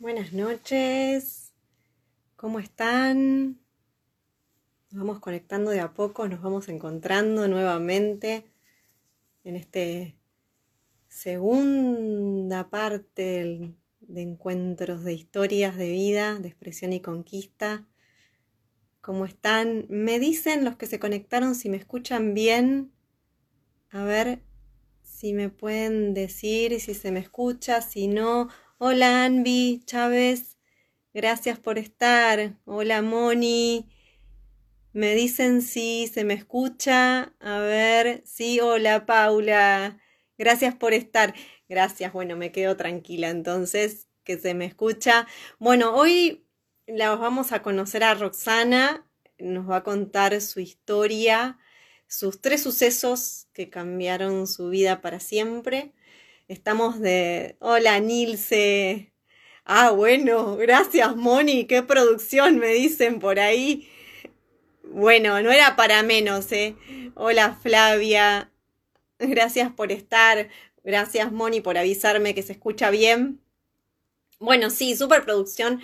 Buenas noches, ¿cómo están? Nos vamos conectando de a poco, nos vamos encontrando nuevamente en este segunda parte de encuentros de historias de vida, de expresión y conquista. ¿Cómo están? Me dicen los que se conectaron si me escuchan bien. A ver si me pueden decir si se me escucha, si no. Hola Anvi Chávez, gracias por estar. Hola Moni. Me dicen si se me escucha. A ver, sí, hola Paula. Gracias por estar. Gracias, bueno, me quedo tranquila entonces que se me escucha. Bueno, hoy la vamos a conocer a Roxana, nos va a contar su historia, sus tres sucesos que cambiaron su vida para siempre. Estamos de... Hola, Nilce. Ah, bueno, gracias, Moni. Qué producción me dicen por ahí. Bueno, no era para menos, ¿eh? Hola, Flavia. Gracias por estar. Gracias, Moni, por avisarme que se escucha bien. Bueno, sí, superproducción,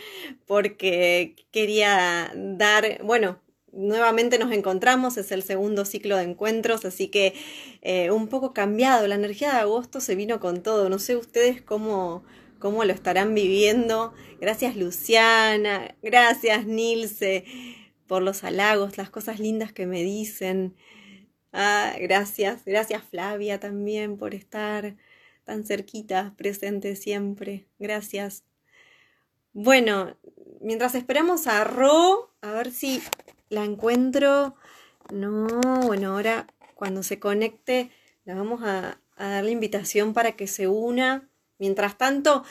porque quería dar, bueno, nuevamente nos encontramos, es el segundo ciclo de encuentros, así que eh, un poco cambiado, la energía de agosto se vino con todo, no sé ustedes cómo, cómo lo estarán viviendo. Gracias Luciana, gracias Nilce por los halagos, las cosas lindas que me dicen. Ah, gracias, gracias Flavia también por estar tan cerquita, presente siempre. Gracias. Bueno, mientras esperamos a Ro, a ver si la encuentro. No, bueno, ahora cuando se conecte, la vamos a, dar la invitación para que se una. Mientras tanto,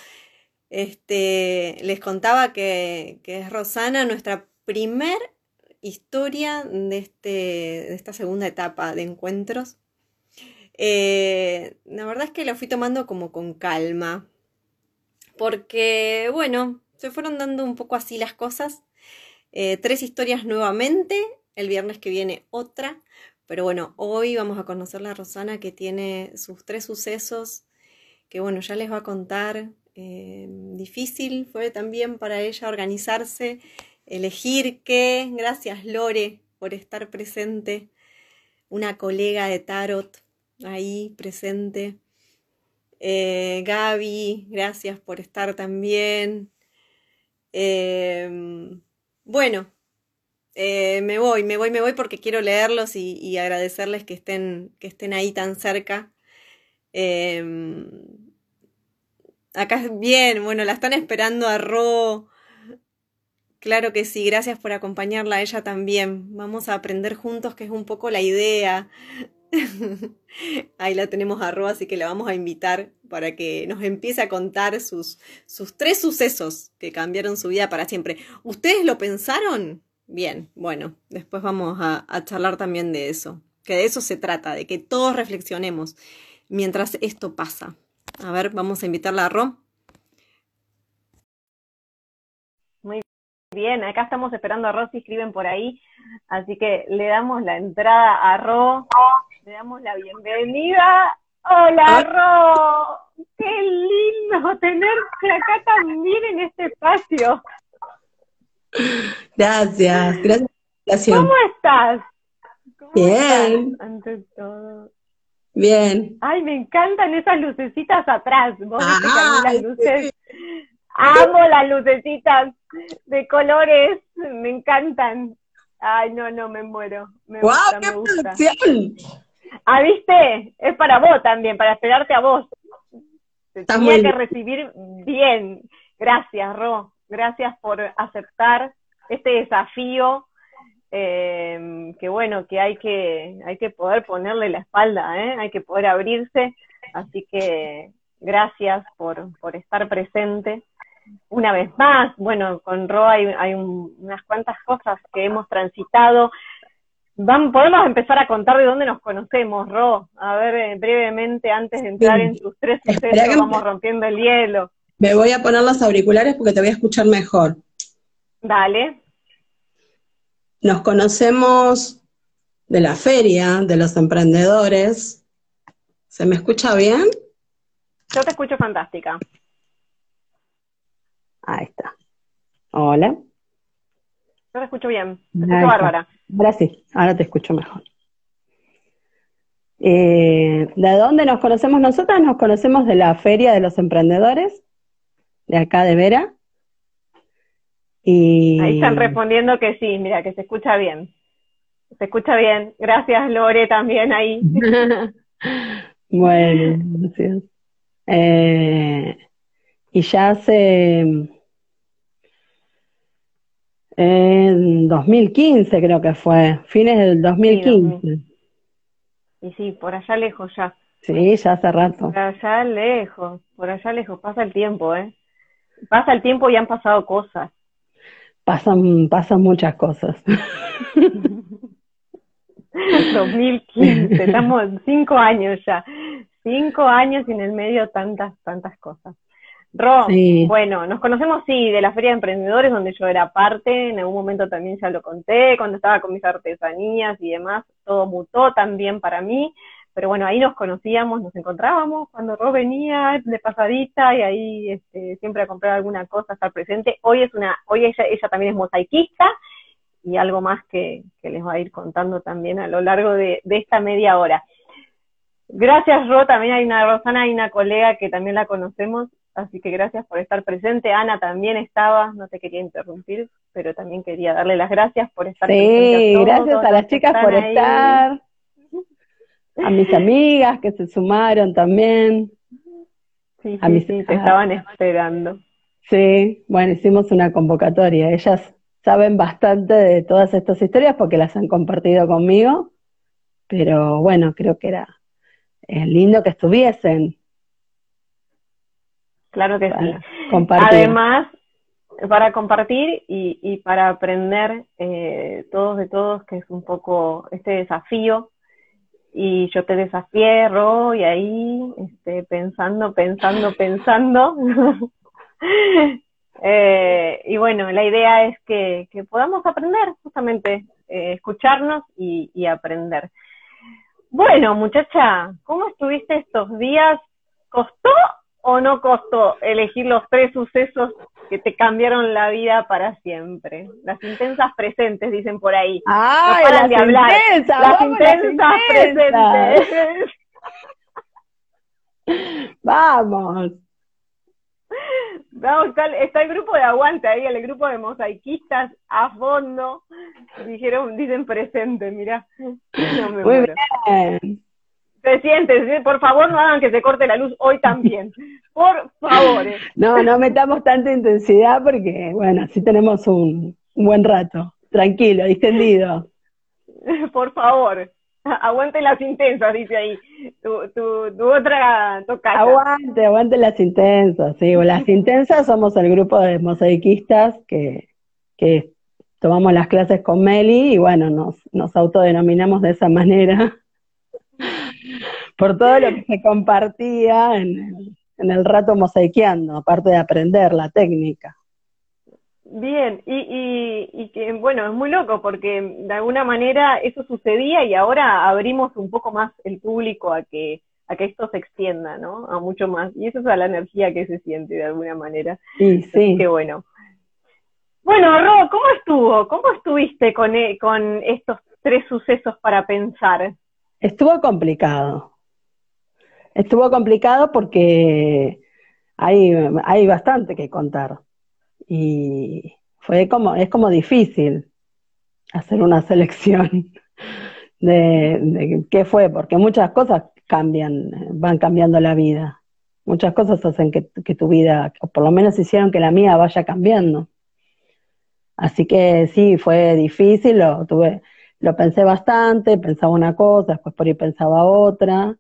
este, les contaba que, es Rosana, nuestra primer historia de, este, de esta segunda etapa de encuentros. Eh, la verdad es que la fui tomando como con calma, porque, bueno, se fueron dando un poco así las cosas. Eh, tres historias nuevamente, el viernes que viene otra, pero bueno, hoy vamos a conocer la Rosana que tiene sus tres sucesos, que bueno, ya les va a contar. Eh, difícil fue también para ella organizarse, elegir qué. Gracias Lore por estar presente, una colega de Tarot ahí presente. Eh, Gaby, gracias por estar también. Bueno, eh, me voy, me voy, me voy porque quiero leerlos y, agradecerles que estén, que estén ahí tan cerca. Em, acá bien, bueno, la están esperando a Ro. Claro que sí, gracias por acompañarla a ella también. Vamos a aprender juntos, que es un poco la idea. Ahí la tenemos a Ro, así que la vamos a invitar para que nos empiece a contar sus, sus tres sucesos que cambiaron su vida para siempre. ¿Ustedes lo pensaron? Bien, bueno, después vamos a, charlar también de eso, que de eso se trata, de que todos reflexionemos mientras esto pasa. A ver, vamos a invitarla a Ro. Muy bien, acá estamos esperando a Ro si escriben por ahí, así que le damos la entrada a Ro, le damos la bienvenida Hola, Ro. Qué lindo tenerte acá también en este espacio. Gracias, gracias ¿Cómo estás? Bien. ante todo. Bien. Ay, me encantan esas lucecitas atrás. Vos las luces. Amo las lucecitas de colores, me encantan. Ay, no, no, me muero. Me gusta, qué me gusta. Ah, viste, es para vos también, para esperarte a vos. Te tenía que recibir bien. Gracias, Ro. Gracias por aceptar este desafío. Eh, que bueno, que hay que hay que poder ponerle la espalda, ¿eh? hay que poder abrirse. Así que gracias por, por estar presente. Una vez más, bueno, con Ro hay, hay unas cuantas cosas que hemos transitado podemos empezar a contar de dónde nos conocemos, Ro. A ver, eh, brevemente, antes de entrar en tus tres sucesos, vamos rompiendo el hielo. Me voy a poner los auriculares porque te voy a escuchar mejor. Dale. Nos conocemos de la feria, de los emprendedores. ¿Se me escucha bien? Yo te escucho fantástica. Ahí está. Hola. Yo te escucho bien. Te escucho bárbara. Ahora sí, ahora te escucho mejor. Eh, ¿De dónde nos conocemos nosotras? Nos conocemos de la Feria de los Emprendedores, de acá de Vera. Y... Ahí están respondiendo que sí, mira, que se escucha bien. Se escucha bien. Gracias, Lore, también ahí. bueno, gracias. Eh, y ya hace en 2015 creo que fue, fines del 2015. y sí, por allá lejos ya. Sí, ya hace rato. Por allá lejos, por allá lejos, pasa el tiempo, ¿eh? Pasa el tiempo y han pasado cosas. Pasan, pasan muchas cosas. 2015, estamos cinco años ya, cinco años y en el medio tantas, tantas cosas. Ro, bueno, nos conocemos sí de la Feria de Emprendedores donde yo era parte, en algún momento también ya lo conté, cuando estaba con mis artesanías y demás, todo mutó también para mí, pero bueno, ahí nos conocíamos, nos encontrábamos cuando Ro venía de pasadita y ahí este, siempre a comprar alguna cosa, estar presente. Hoy es una, hoy ella, ella también es mosaiquista y algo más que, les va a ir contando también a lo largo de, de esta media hora. Gracias, Ro. También hay una Rosana, hay una colega que también la conocemos, Así que gracias por estar presente. Ana también estaba, no te quería interrumpir, pero también quería darle las gracias por estar presente. Sí, gracias a las chicas por estar. A mis amigas que se sumaron también. Sí, sí, sí, te estaban esperando. Sí, bueno, hicimos una convocatoria. Ellas saben bastante de todas estas historias porque las han compartido conmigo, pero bueno, creo que era lindo que estuviesen Claro que sí. Además, para compartir y, para aprender eh, todos de todos, que es un poco este desafío. Y yo te desafié, y ahí este, pensando, pensando, pensando. Eh, y bueno, la idea es que, podamos aprender, justamente, eh, escucharnos y, y aprender. Bueno, muchacha, ¿cómo estuviste estos días? ¿Costó o no costó elegir los tres sucesos que te cambiaron la vida para siempre? Las intensas presentes, dicen por ahí. ¡Ay, no las de hablar. Intensas, las intensas presentes. vamos. Vamos, está, el grupo de aguante ahí, el grupo de mosaiquistas a fondo. Dijeron, dicen presente, mira. Muy bien. Se siente, por favor no hagan que se corte la luz hoy también. Por favor. Eh. No, no metamos tanta intensidad porque, bueno, así tenemos un, buen rato. Tranquilo, distendido. Por favor. Aguante las intensas, dice ahí. Tu, tu, tu otra toca. Aguante, aguante las intensas, sí. Las intensas somos el grupo de mosaicistas que, que tomamos las clases con Meli y bueno, nos, nos autodenominamos de esa manera por todo lo que se compartía en, el rato mosaiqueando, aparte de aprender la técnica. Bien, y, y, que bueno, es muy loco porque de alguna manera eso sucedía y ahora abrimos un poco más el público a que a que esto se extienda, ¿no? A mucho más. Y eso es a la energía que se siente de alguna manera. Sí, sí. Qué bueno. Bueno, Ro, ¿cómo estuvo? ¿Cómo estuviste con, e, con estos tres sucesos para pensar? Estuvo complicado. Estuvo complicado porque hay, hay bastante que contar. Y fue como, es como difícil hacer una selección de, qué fue, porque muchas cosas cambian, van cambiando la vida. Muchas cosas hacen que, que tu vida, o por lo menos hicieron que la mía vaya cambiando. Así que sí, fue difícil, lo tuve, lo pensé bastante, pensaba una cosa, después por ahí pensaba otra,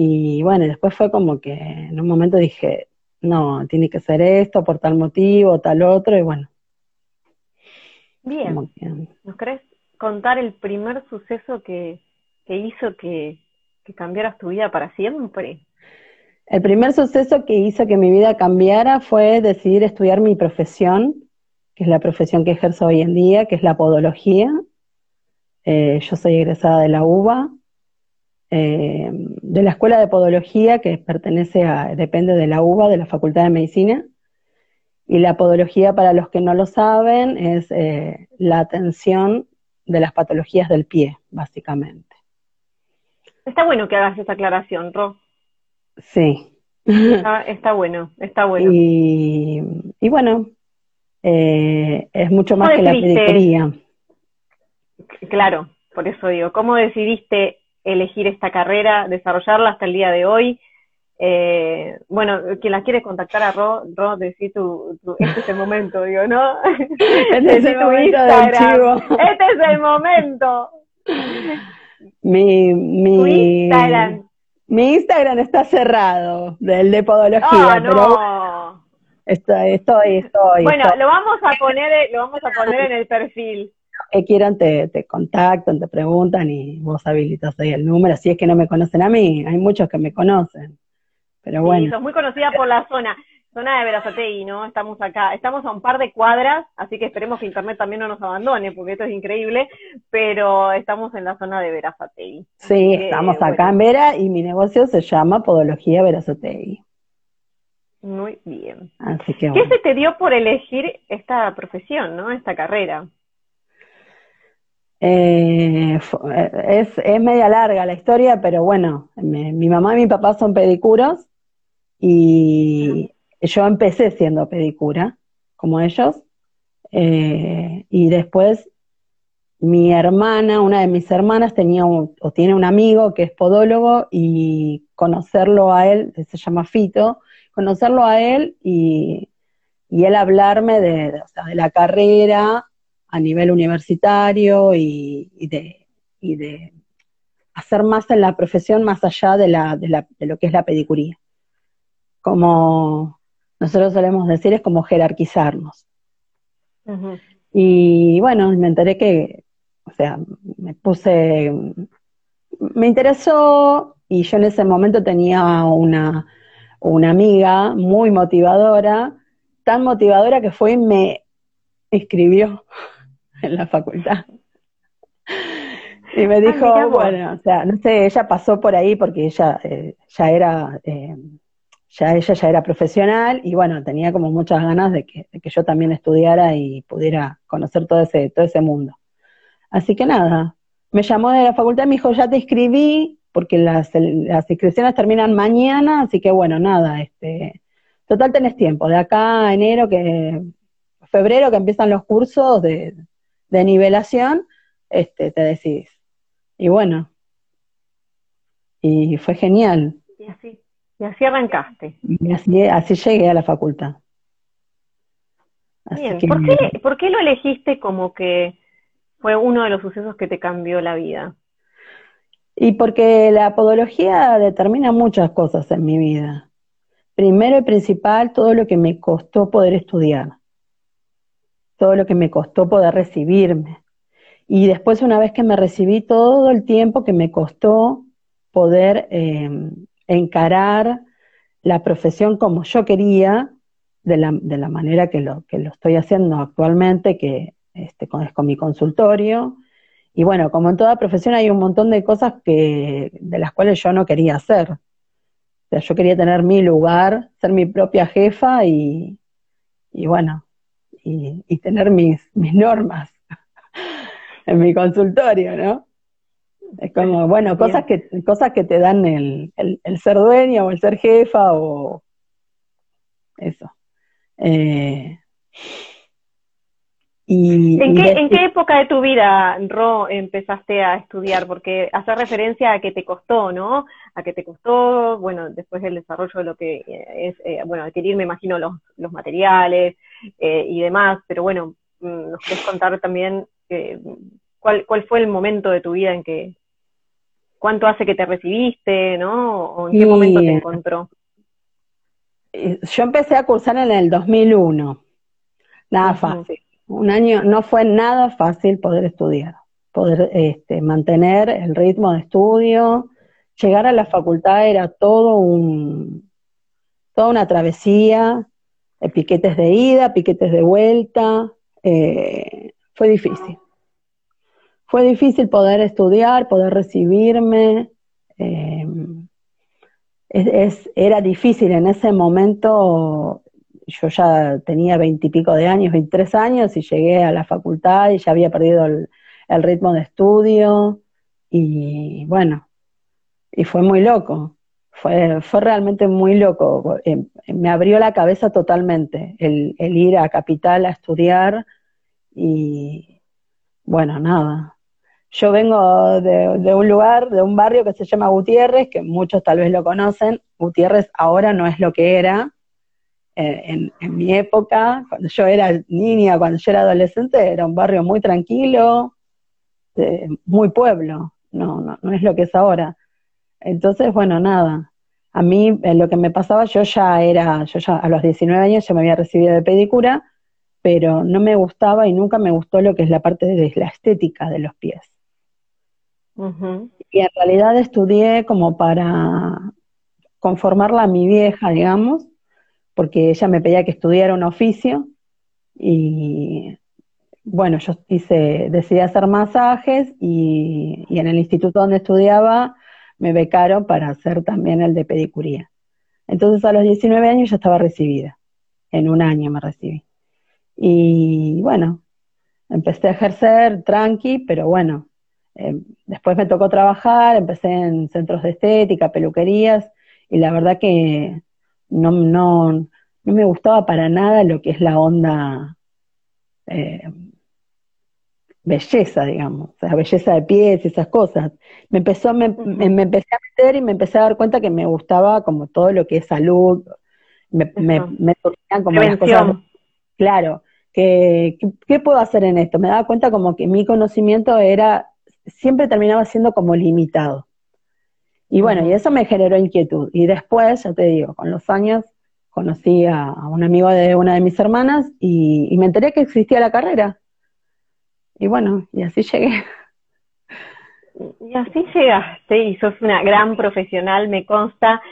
y bueno, después fue como que en un momento dije, no, tiene que ser esto por tal motivo, tal otro, y bueno. Bien, ¿nos crees contar el primer suceso que, que hizo que, que cambiaras tu vida para siempre? El primer suceso que hizo que mi vida cambiara fue decidir estudiar mi profesión, que es la profesión que ejerzo hoy en día, que es la podología. Eh, yo soy egresada de la UBA, eh, de la Escuela de Podología, que pertenece a, depende de la UBA, de la Facultad de Medicina. Y la podología, para los que no lo saben, es eh, la atención de las patologías del pie, básicamente. Está bueno que hagas esa aclaración, Ro. Sí. Está, bueno, está bueno. Y, bueno, eh, es mucho más que la pedicuría. Claro, por eso digo, ¿cómo decidiste elegir esta carrera, desarrollarla hasta el día de hoy? Eh, bueno, quien la quiere contactar a Ro, Ro, decí tu, este es el momento, digo, ¿no? Este es el momento Este es el momento. Mi, mi, Instagram. Mi Instagram está cerrado, del de podología, oh, no. estoy, estoy, estoy. Bueno, lo vamos a poner, lo vamos a poner en el perfil. Que quieran te, te contactan, te preguntan y vos habilitas ahí el número. Si es que no me conocen a mí, hay muchos que me conocen. Pero bueno. Sí, sos muy conocida por la zona, zona de Verazategui, ¿no? Estamos acá, estamos a un par de cuadras, así que esperemos que internet también no nos abandone, porque esto es increíble, pero estamos en la zona de Verazategui. Sí, estamos acá en Vera y mi negocio se llama Podología Verazategui. Muy bien. Así que, ¿Qué se te dio por elegir esta profesión, ¿no? Esta carrera. Eh, es, es, media larga la historia, pero bueno, mi mamá y mi papá son pedicuros y yo empecé siendo pedicura, como ellos, eh, y después mi hermana, una de mis hermanas, tenía o tiene un amigo que es podólogo y conocerlo a él, se llama Fito, conocerlo a él y, él hablarme de, de, la carrera a nivel universitario y, de, y, de, hacer más en la profesión más allá de, la, de, la, de lo que es la pedicuría. Como nosotros solemos decir, es como jerarquizarnos. Y bueno, me enteré que, o sea, me puse, me interesó y yo en ese momento tenía una, una amiga muy motivadora, tan motivadora que fue y me escribió en la facultad. Y me dijo, bueno, o sea, no sé, ella pasó por ahí porque ella eh, ya era eh, ya ella ya era profesional y bueno, tenía como muchas ganas de que, yo también estudiara y pudiera conocer todo ese, todo ese mundo. Así que nada, me llamó de la facultad y me dijo, ya te inscribí, porque las, las inscripciones terminan mañana, así que bueno, nada, este, total tenés tiempo, de acá a enero que, febrero que empiezan los cursos de, de nivelación, este, te decís. Y bueno, y fue genial. Y así, y así arrancaste. Y así, así llegué a la facultad. Bien, ¿Por, qué, ¿por qué lo elegiste como que fue uno de los sucesos que te cambió la vida? Y porque la podología determina muchas cosas en mi vida. Primero y principal, todo lo que me costó poder estudiar, todo lo que me costó poder recibirme. Y después, una vez que me recibí, todo el tiempo que me costó poder eh, encarar la profesión como yo quería, de la, de la manera que lo, que lo estoy haciendo actualmente, que este, con, es con mi consultorio. Y bueno, como en toda profesión hay un montón de cosas que, de las cuales yo no quería hacer. O sea, yo quería tener mi lugar, ser mi propia jefa y, y bueno, y, y tener mis, mis normas en mi consultorio, ¿no? Es como, bueno, cosas que, cosas que te dan el, el, ser dueña o el ser jefa o eso. Eh, y, ¿En, qué, ¿En qué época de tu vida, Ro, empezaste a estudiar? Porque hace referencia a que te costó, ¿no? A que te costó, bueno, después del desarrollo de lo que es, eh, bueno, adquirir, me imagino, los, los materiales eh, y demás, pero bueno, mm, nos querés contar también eh, cuál, cuál fue el momento de tu vida en que, cuánto hace que te recibiste, ¿no? ¿O en qué momento te encontró? Yo empecé a cursar en el 2001. Nada fácil. Un año, no fue nada fácil poder estudiar, poder este, mantener el ritmo de estudio. Llegar a la facultad era todo un, toda una travesía, eh, piquetes de ida, piquetes de vuelta. Eh, fue difícil fue difícil poder estudiar, poder recibirme. Eh, era difícil en ese momento yo ya tenía veintipico de años, veintitrés años, y llegué a la facultad y ya había perdido el, ritmo de estudio, y bueno, y fue muy loco, fue, fue realmente muy loco, eh, me abrió la cabeza totalmente el, ir a Capital a estudiar, y bueno, nada, yo vengo de, un lugar, de un barrio que se llama Gutiérrez, que muchos tal vez lo conocen. Gutiérrez ahora no es lo que era. Eh, en, mi época, cuando yo era niña, cuando yo era adolescente, era un barrio muy tranquilo, muy pueblo. No, no, no es lo que es ahora. Entonces, bueno, nada. A mí eh, lo que me pasaba, yo ya era, yo ya a los 19 años ya me había recibido de pedicura, pero no me gustaba y nunca me gustó lo que es la parte de la estética de los pies. Y en realidad estudié como para conformarla a mi vieja, digamos, porque ella me pedía que estudiara un oficio y bueno, yo hice, decidí hacer masajes y, y en el instituto donde estudiaba me becaron para hacer también el de pedicuría. Entonces a los 19 años ya estaba recibida, en un año me recibí. Y bueno, empecé a ejercer tranqui, pero bueno, eh, después me tocó trabajar, empecé en centros de estética, peluquerías, y la verdad que no, no, no me gustaba para nada lo que es la onda eh, belleza, digamos, o sea, belleza de pies y esas cosas. Me empezó, me, me, empecé a meter y me empecé a dar cuenta que me gustaba como todo lo que es salud, me, me, me como las cosas. Claro, que, ¿qué puedo hacer en esto? Me daba cuenta como que mi conocimiento era siempre terminaba siendo como limitado. Y bueno, y eso me generó inquietud. Y después, ya te digo, con los años conocí a, un amigo de una de mis hermanas y, y me enteré que existía la carrera. Y bueno, y así llegué. Y así llegaste y sos una gran profesional, me consta.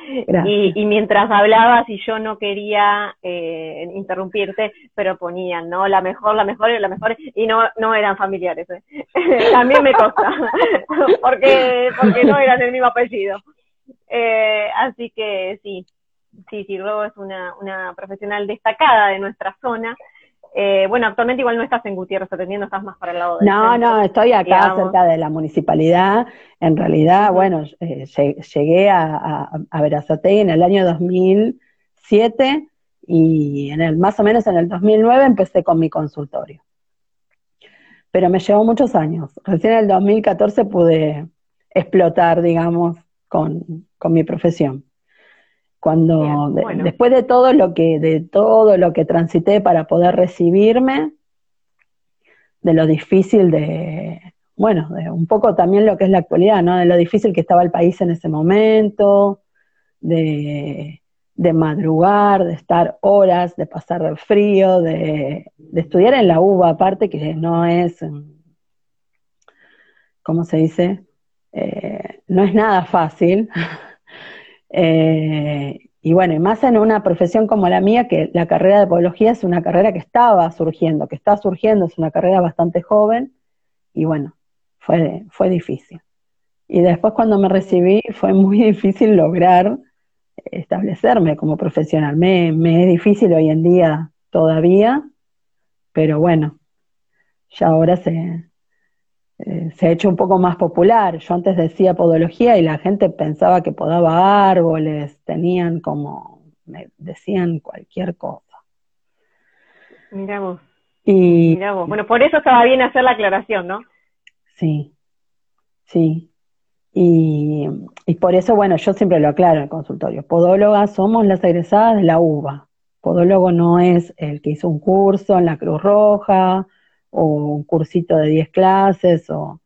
Y, mientras hablabas y yo no quería eh, interrumpirte, pero ponían, ¿no? La mejor, la mejor y la mejor, y no, no eran familiares. ¿eh? También me consta, porque, porque no eran el mismo apellido. Eh, así que sí, sí, sí, Robo es una, una profesional destacada de nuestra zona. Eh, bueno, actualmente igual no estás en Gutiérrez atendiendo, estás más para el lado de... No, no, estoy acá cerca de la municipalidad. En realidad, bueno, eh, llegué a, a, a en el año 2007 y en el, más o menos en el 2009 empecé con mi consultorio. Pero me llevó muchos años. Recién en el 2014 pude explotar, digamos, con, con mi profesión. Cuando después de todo lo que de todo lo que transité para poder recibirme, de lo difícil de bueno, de un poco también lo que es la actualidad, ¿no? De lo difícil que estaba el país en ese momento, de, madrugar, de estar horas, de pasar el frío, de, estudiar en la UBA, aparte que no es, ¿cómo se dice? Eh, no es nada fácil. Eh, y bueno, y más en una profesión como la mía, que la carrera de podología es una carrera que estaba surgiendo, que está surgiendo, es una carrera bastante joven, y bueno, fue, fue difícil. Y después cuando me recibí fue muy difícil lograr establecerme como profesional. Me, me es difícil hoy en día todavía, pero bueno, ya ahora se, eh, se ha hecho un poco más popular. Yo antes decía podología y la gente pensaba que podaba árboles, tenían como, me decían cualquier cosa. Mira vos. Y, Bueno, por eso estaba bien hacer la aclaración, ¿no? Sí, sí. Y, y por eso, bueno, yo siempre lo aclaro en el consultorio. Podólogas somos las egresadas de la UBA. Podólogo no es el que hizo un curso en la Cruz Roja o un cursito de 10 clases, o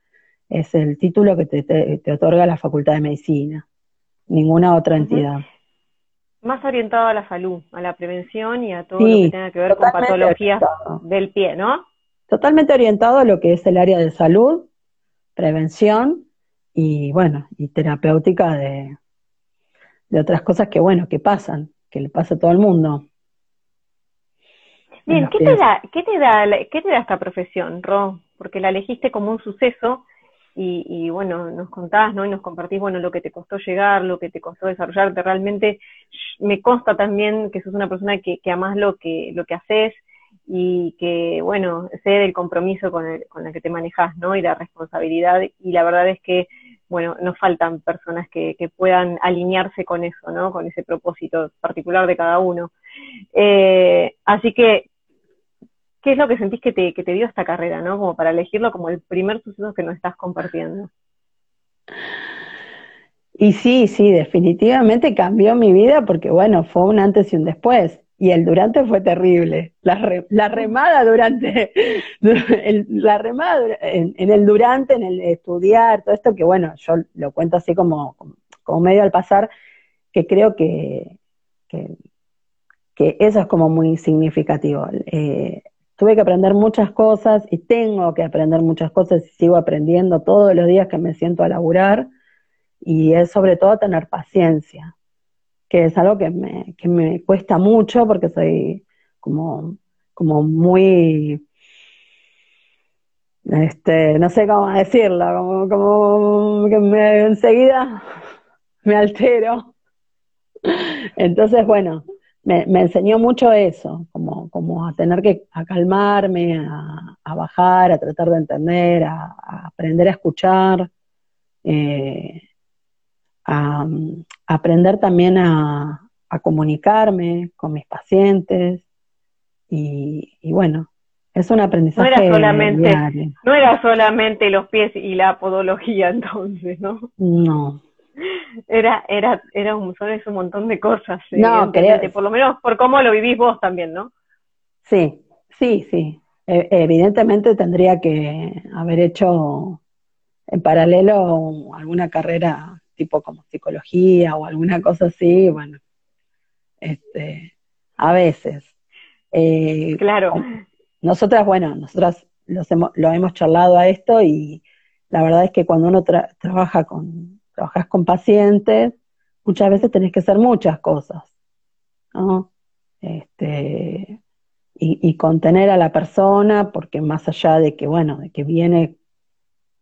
es el título que te, otorga la Facultad de Medicina, ninguna otra entidad. Más orientado a la salud, a la prevención y a todo lo que tenga que ver con patologías del pie, ¿no? Totalmente orientado a lo que es el área de salud, prevención y, bueno, y terapéutica de, de otras cosas que, bueno, que pasan, que le pasa a todo el mundo. Bien, ¿qué te, da, qué, te da, ¿qué te da esta profesión, Ro? Porque la elegiste como un suceso y, bueno, nos contás, ¿no? Y nos compartís, bueno, lo que te costó llegar, lo que te costó desarrollarte. Realmente me consta también que sos una persona que, que amás lo que, lo que haces y que, bueno, sé del compromiso con el, con el que te manejas, ¿no? Y la responsabilidad. Y la verdad es que, bueno, nos faltan personas que, que puedan alinearse con eso, ¿no? Con ese propósito particular de cada uno. Eh, así que ¿qué es lo que sentís que te, dio esta carrera, ¿no? Como para elegirlo como el primer suceso que nos estás compartiendo. Y sí, sí, definitivamente cambió mi vida porque, bueno, fue un antes y un después. Y el durante fue terrible. La, remada durante, la remada en, el durante, en el estudiar, todo esto que, bueno, yo lo cuento así como, como medio al pasar, que creo que, que, que eso es como muy significativo. Eh, tuve que aprender muchas cosas y tengo que aprender muchas cosas y sigo aprendiendo todos los días que me siento a laburar y es sobre todo tener paciencia, que es algo que me, que me cuesta mucho porque soy como, como muy, este, no sé cómo decirlo, como, como que me, enseguida me altero. Entonces, bueno, me, enseñó mucho eso, como, como a tener que a calmarme, a, bajar, a tratar de entender, a, aprender a escuchar, eh, a, aprender también a, comunicarme con mis pacientes y, bueno, es un aprendizaje. No era solamente, no era solamente los pies y la podología entonces, ¿no? No, era, era, era un, son un montón de cosas. No, por lo menos por cómo lo vivís vos también, ¿no? Sí, sí, sí. E, evidentemente tendría que haber hecho en paralelo alguna carrera tipo como psicología o alguna cosa así, bueno, este, a veces. Eh, claro. Nosotras, bueno, nosotras hemos, lo hemos charlado a esto y la verdad es que cuando uno trabaja con trabajas con pacientes, muchas veces tenés que hacer muchas cosas, ¿no? Este, y, contener a la persona, porque más allá de que, bueno, de que viene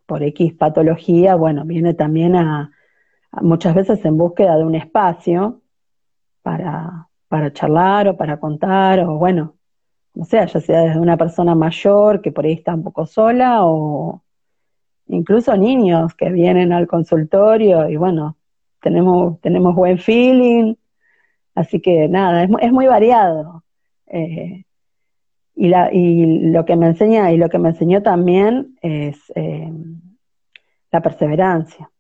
por X patología, bueno, viene también a, muchas veces en búsqueda de un espacio para, para charlar o para contar, o bueno, no sea, ya sea desde una persona mayor que por ahí está un poco sola, o, incluso niños que vienen al consultorio y bueno, tenemos, tenemos buen feeling, así que nada, es, es muy variado. Eh, y, la, y lo que me enseña y lo que me enseñó también es eh, la perseverancia.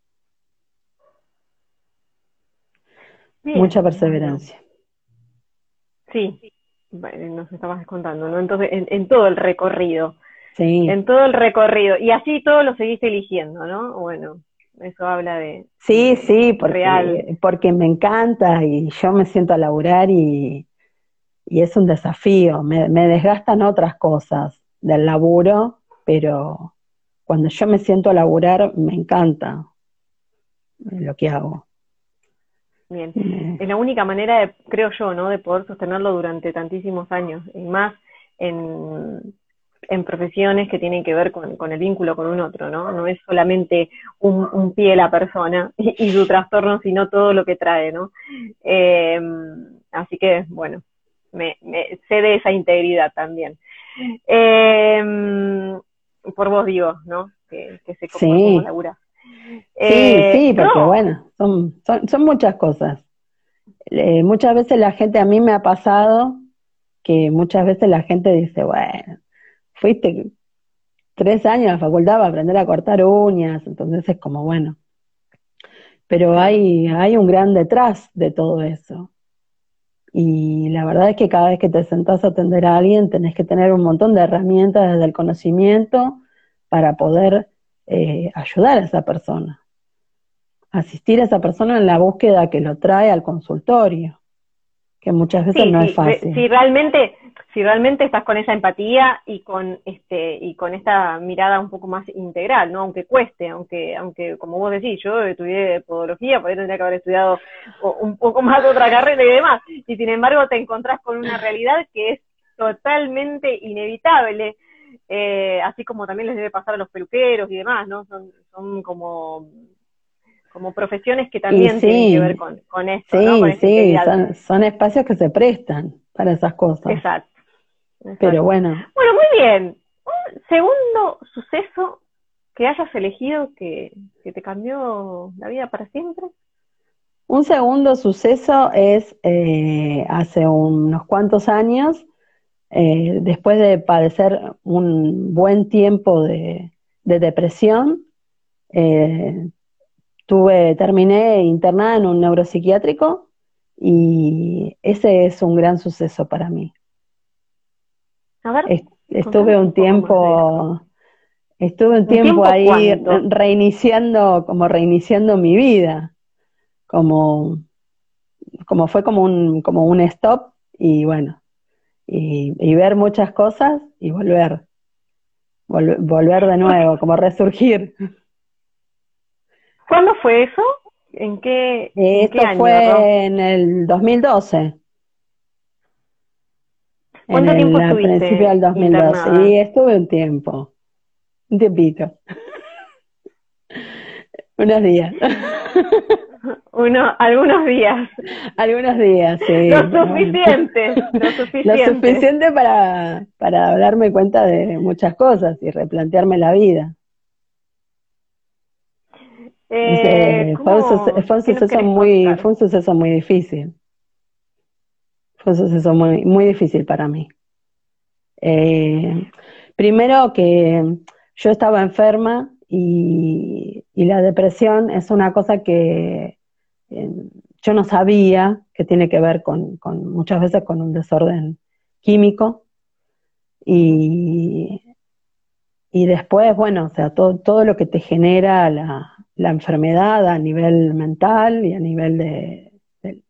Mucha perseverancia. Sí, nos estabas contando, ¿no? Entonces, en todo el recorrido, en todo el recorrido. Y así todo lo seguiste eligiendo, ¿no? Bueno, eso habla de... Sí, sí, porque, porque me encanta y yo me siento a laburar y, y es un desafío. Me, me, desgastan otras cosas del laburo, pero cuando yo me siento a laburar me encanta lo que hago. Bien, es la única manera, de, creo yo, ¿no? De poder sostenerlo durante tantísimos años y más en en profesiones que tienen que ver con, el vínculo con un otro, ¿no? No es solamente un, pie la persona y, su trastorno, sino todo lo que trae, ¿no? Eh, así que, bueno, me, me sé de esa integridad también. Eh, por vos digo, ¿no? Que, que se sí. como sí, eh, sí, porque bueno, son, son, muchas cosas. muchas veces la gente, a mí me ha pasado que muchas veces la gente dice, bueno, fuiste tres años a la facultad para aprender a cortar uñas, entonces es como, bueno. Pero hay, hay un gran detrás de todo eso. Y la verdad es que cada vez que te sentás a atender a alguien tenés que tener un montón de herramientas desde el conocimiento para poder eh, ayudar a esa persona. Asistir a esa persona en la búsqueda que lo trae al consultorio, que muchas veces no es fácil. Si realmente si realmente estás con esa empatía y con este y con esta mirada un poco más integral, ¿no? Aunque cueste, aunque aunque como vos decís, yo estudié podología, por ahí tendría que haber estudiado un poco más de otra carrera y demás, y sin embargo te encontrás con una realidad que es totalmente inevitable. eh, así como también les debe pasar a los peluqueros y demás, ¿no? Son, son como, como profesiones que también tienen que ver con, con esto, ¿no? sí, son, son espacios que se prestan para esas cosas. Exacto. Pero bueno. Bueno, muy bien. Un segundo suceso que hayas elegido que, te cambió la vida para siempre. Un segundo suceso es eh, hace unos cuantos años, eh, después de padecer un buen tiempo de, depresión, eh, tuve, terminé internada en un neuropsiquiátrico y ese es un gran suceso para mí. A ver, estuve un tiempo, estuve un, tiempo, ahí reiniciando, como reiniciando mi vida, como, como fue como un, como un stop y bueno, y, ver muchas cosas y volver, volver de nuevo, como resurgir. ¿Cuándo fue eso? ¿En qué, Esto año, fue en el 2012. ¿Cuánto tiempo estuviste? A principio del 2012. Sí, estuve un tiempo. Un tiempito. Unos días. Uno, algunos días. Algunos días, sí. Lo suficiente, lo suficiente. Lo suficiente para, para darme cuenta de muchas cosas y replantearme la vida. Eh, fue, un, suceso muy, fue un suceso muy difícil. Fue un suceso muy, muy difícil para mí. Eh, primero que yo estaba enferma y, la depresión es una cosa que eh, yo no sabía que tiene que ver con, con, muchas veces con un desorden químico y, y después, bueno, o sea, todo, todo lo que te genera la, la enfermedad a nivel mental y a nivel de, del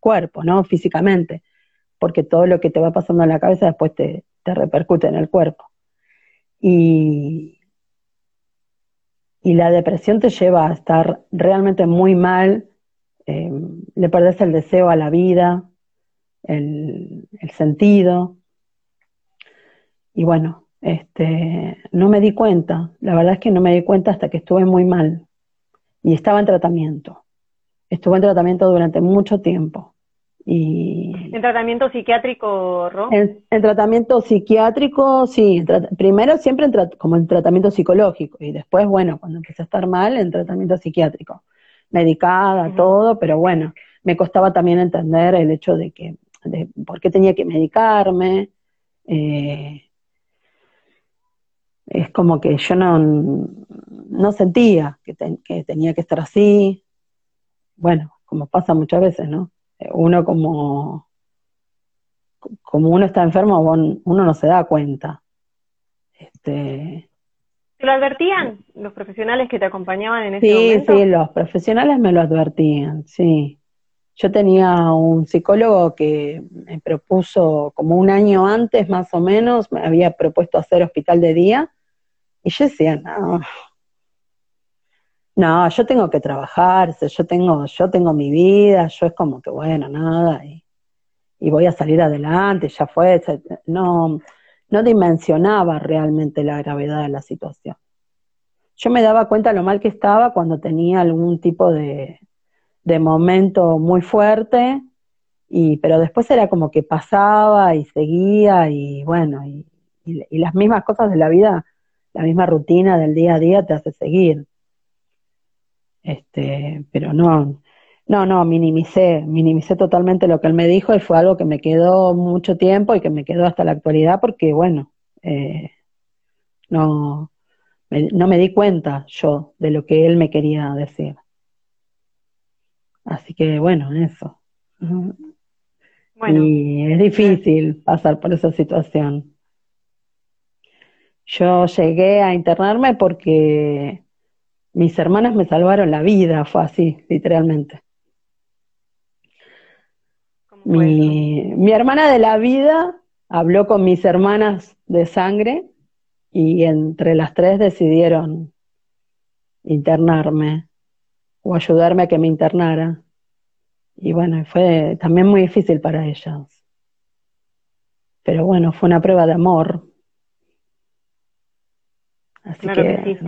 cuerpo, ¿no? Físicamente, porque todo lo que te va pasando en la cabeza después te, repercute en el cuerpo. Y, y la depresión te lleva a estar realmente muy mal, eh, le perdés el deseo a la vida, el, el sentido. Y bueno, este, no me di cuenta, la verdad es que no me di cuenta hasta que estuve muy mal y estaba en tratamiento. Estuve en tratamiento durante mucho tiempo. Y ¿En tratamiento psiquiátrico, Ro? En, tratamiento psiquiátrico, sí. primero siempre como en tratamiento psicológico y después, bueno, cuando empecé a estar mal, en tratamiento psiquiátrico. Medicada, todo, pero bueno, me costaba también entender el hecho de que, de por qué tenía que medicarme. Eh, es como que yo no, no sentía que, que, tenía que estar así. Bueno, como pasa muchas veces, ¿no? Uno como, como uno está enfermo, uno no se da cuenta. Este, ¿Te lo advertían los profesionales que te acompañaban en ese momento? Sí, sí, los profesionales me lo advertían, sí. Yo tenía un psicólogo que me propuso como un año antes, más o menos, me había propuesto hacer hospital de día y yo decía, no, no, yo tengo que trabajar, yo tengo, yo tengo mi vida, yo es como que bueno, nada, y, voy a salir adelante, ya fue, no, no dimensionaba realmente la gravedad de la situación. Yo me daba cuenta lo mal que estaba cuando tenía algún tipo de, de momento muy fuerte, y, pero después era como que pasaba y seguía y bueno, y, y las mismas cosas de la vida la misma rutina del día a día te hace seguir. Este, pero no, no, no, minimicé, minimicé totalmente lo que él me dijo y fue algo que me quedó mucho tiempo y que me quedó hasta la actualidad porque, bueno, eh, no, no me di cuenta yo de lo que él me quería decir. Así que, bueno, eso. y es difícil pasar por esa situación. Yo llegué a internarme porque mis hermanas me salvaron la vida, fue así, literalmente. Mi, mi, hermana de la vida habló con mis hermanas de sangre y entre las tres decidieron internarme o ayudarme a que me internara. Y bueno, fue también muy difícil para ellas. Pero bueno, fue una prueba de amor, Así que, sí.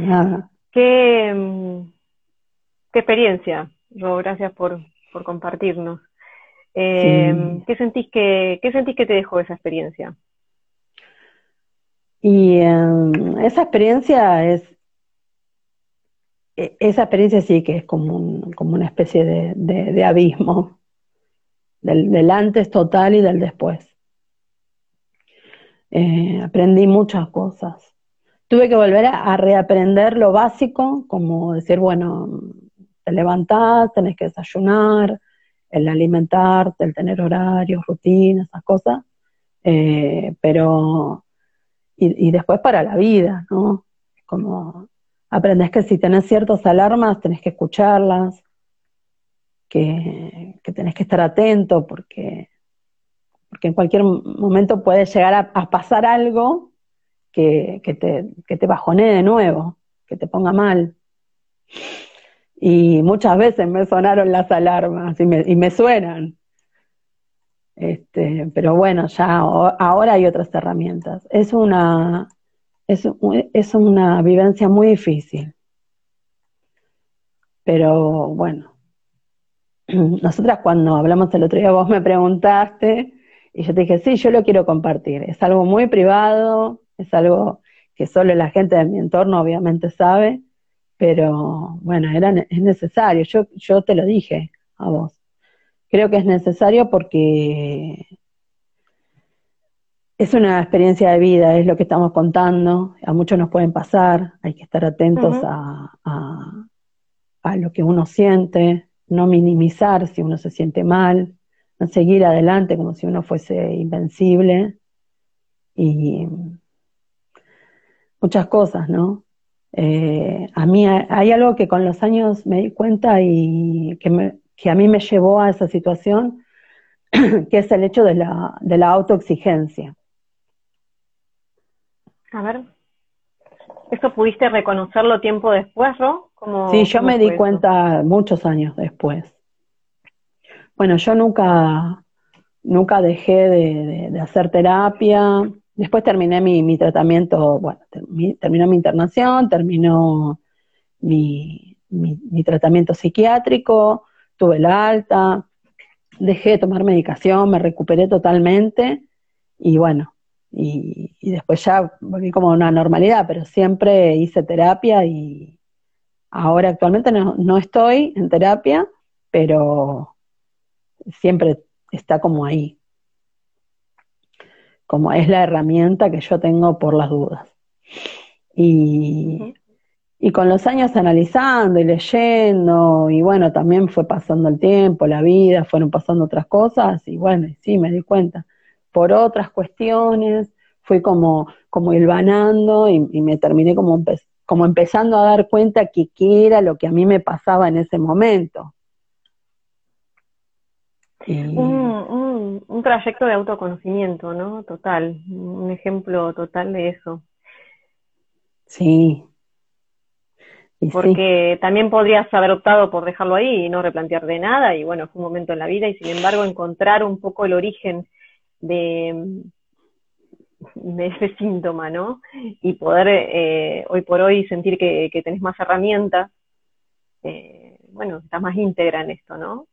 Qué, mm, qué experiencia, Ro, gracias por, por compartirnos. Eh, ¿qué, sentís que, ¿Qué sentís que te dejó esa experiencia? Y em, esa experiencia es, e, esa experiencia sí que es como, como una especie de, abismo, del, antes total y del después. Eh, aprendí muchas cosas. Tuve que volver a, reaprender lo básico, como decir, bueno, te levantás, tenés que desayunar, el alimentarte, el tener horarios, rutinas, esas cosas. Eh, pero y, después para la vida, ¿no? Como aprendes que si tenés ciertas alarmas, tenés que escucharlas, que, tenés que estar atento porque, porque en cualquier momento puede llegar a, pasar algo que, te, que te bajonee de nuevo, que te ponga mal. Y muchas veces me sonaron las alarmas y me, y me suenan. Este, pero bueno, ya ahora hay otras herramientas. Es una, es, es una vivencia muy difícil. Pero bueno, nosotras cuando hablamos el otro día, vos me preguntaste y yo te dije, sí, yo lo quiero compartir. Es algo muy privado, es algo que solo la gente de mi entorno obviamente sabe, pero bueno, era, es necesario. Yo, yo te lo dije a vos. Creo que es necesario porque es una experiencia de vida, es lo que estamos contando, a muchos nos pueden pasar, hay que estar atentos a, a, lo que uno siente, no minimizar si uno se siente mal, no seguir adelante como si uno fuese invencible. Y muchas cosas, ¿no? Eh, a mí hay algo que con los años me di cuenta y que me, que a mí me llevó a esa situación, que es el hecho de la, de la autoexigencia. A ver, ¿eso pudiste reconocerlo tiempo después, Ro? sí, yo me di cuenta muchos años después. Bueno, yo nunca, nunca dejé de, hacer terapia. Después terminé mi, tratamiento, bueno, terminó mi internación, terminó mi, mi tratamiento psiquiátrico, tuve la alta, dejé de tomar medicación, me recuperé totalmente y bueno, y, después ya volví como a una normalidad, pero siempre hice terapia y ahora actualmente no, estoy en terapia, pero siempre está como ahí, como es la herramienta que yo tengo por las dudas. Y, y con los años analizando y leyendo, y bueno, también fue pasando el tiempo, la vida, fueron pasando otras cosas, y bueno, sí, me di cuenta. Por otras cuestiones, fui como, como hilvanando y, me terminé como, como empezando a dar cuenta que qué era lo que a mí me pasaba en ese momento. Un, un trayecto de autoconocimiento, ¿no? Total, un ejemplo total de eso. Sí, porque también podrías haber optado por dejarlo ahí y no replantear de nada, y bueno, fue un momento en la vida, y sin embargo encontrar un poco el origen de, de ese síntoma, ¿no? Y poder eh, hoy por hoy sentir que, que tenés más herramientas, eh, bueno, estás más íntegra en esto, ¿no?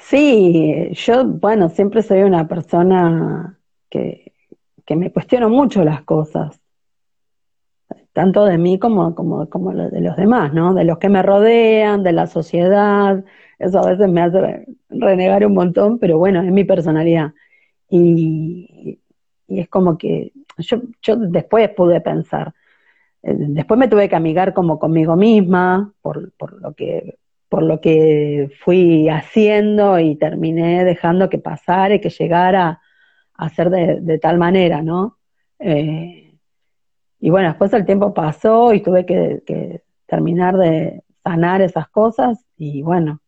Sí, yo, bueno, siempre soy una persona que, que me cuestiono mucho las cosas tanto de mí como, como, como de los demás, ¿no? De los que me rodean, de la sociedad. Eso a veces me hace renegar un montón, pero bueno, es mi personalidad. Y, y es como que yo, yo después pude pensar, eh, después me tuve que amigar como conmigo misma por, por lo que por lo que fui haciendo y terminé dejando que pasara y que llegara a ser de, tal manera, ¿no? Eh, y bueno, después el tiempo pasó y tuve que, terminar de sanar esas cosas y bueno,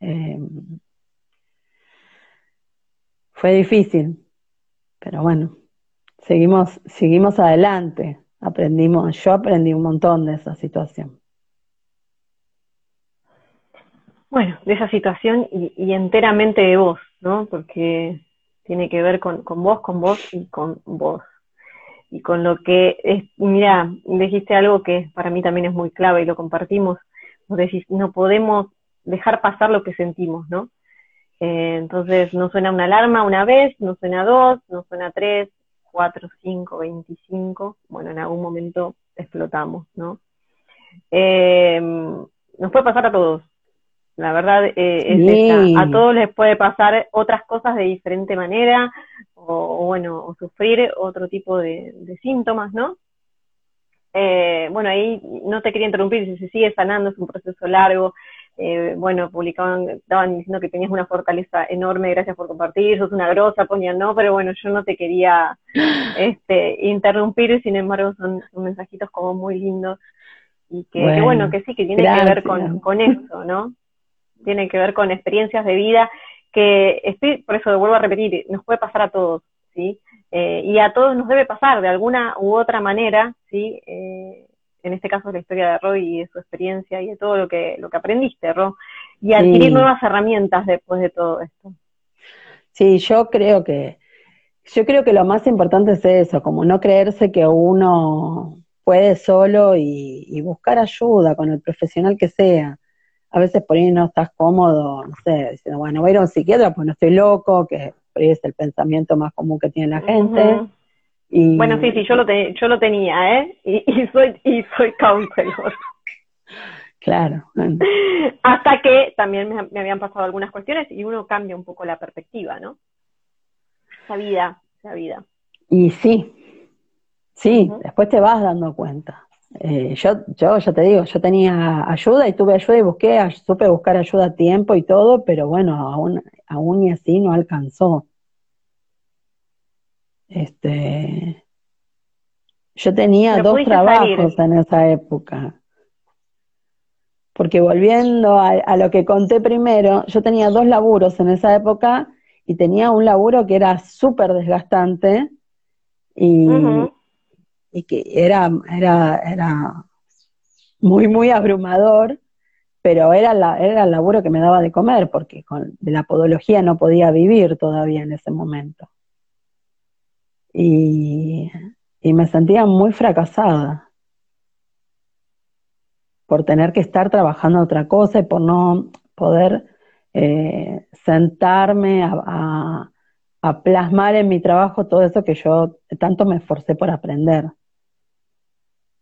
em, fue difícil, pero bueno, seguimos, seguimos adelante, aprendimos, yo aprendí un montón de esa situación. Bueno, de esa situación y, enteramente de vos, ¿no? Porque tiene que ver con, con vos, con vos y con vos. y con lo que es, mira, dijiste algo que para mí también es muy clave y lo compartimos, vos decís, no podemos dejar pasar lo que sentimos, ¿no? Eh, entonces no suena una alarma una vez, no suena dos, no suena tres, cuatro, cinco, veinticinco, bueno, en algún momento explotamos, ¿no? Eh, nos puede pasar a todos, la verdad eh, A todos les puede pasar otras cosas de diferente manera, o, bueno, o sufrir otro tipo de, síntomas, ¿no? Eh, bueno, ahí no te quería interrumpir, si se sigue sanando, es un proceso largo. Eh, bueno, publicaban, estaban diciendo que tenías una fortaleza enorme, gracias por compartir, sos una grosa, ponían no, pero bueno, yo no te quería este, interrumpir, sin embargo son, mensajitos como muy lindos y que bueno, que, sí, que tiene que ver con, con eso, ¿no? Tiene que ver con experiencias de vida que estoy, por eso vuelvo a repetir, nos puede pasar a todos, ¿sí? Eh, y a todos nos debe pasar de alguna u otra manera, ¿sí? Eh, en este caso la historia de Roy y de su experiencia y de todo lo que, lo que aprendiste, Ro, y adquirir nuevas herramientas después de todo esto. Sí, yo creo que, yo creo que lo más importante es eso, como no creerse que uno puede solo y buscar ayuda con el profesional que sea a veces por ahí no estás cómodo, no sé, diciendo, bueno, voy a ir a un psiquiatra, pues no estoy loco, que por ahí es el pensamiento más común que tiene la gente. y... Bueno, sí, sí, yo lo, yo lo tenía, ¿eh? Y, soy, y soy counselor. Claro. Hasta que también me, habían pasado algunas cuestiones y uno cambia un poco la perspectiva, ¿no? Esa vida, esa vida. Y sí, sí, después te vas dando cuenta. Eh, yo, yo ya te digo, yo tenía ayuda y tuve ayuda y busqué, supe buscar ayuda a tiempo y todo, pero bueno, aún, aún y así no alcanzó. Este, yo tenía dos trabajos en esa época. Porque volviendo a, lo que conté primero, yo tenía dos laburos en esa época y tenía un laburo que era súper desgastante y, y que era, era, era muy, muy abrumador, pero era, la, era el laburo que me daba de comer, porque con, de la podología no podía vivir todavía en ese momento. Y, me sentía muy fracasada por tener que estar trabajando otra cosa y por no poder eh, sentarme a, a, plasmar en mi trabajo todo eso que yo tanto me esforcé por aprender.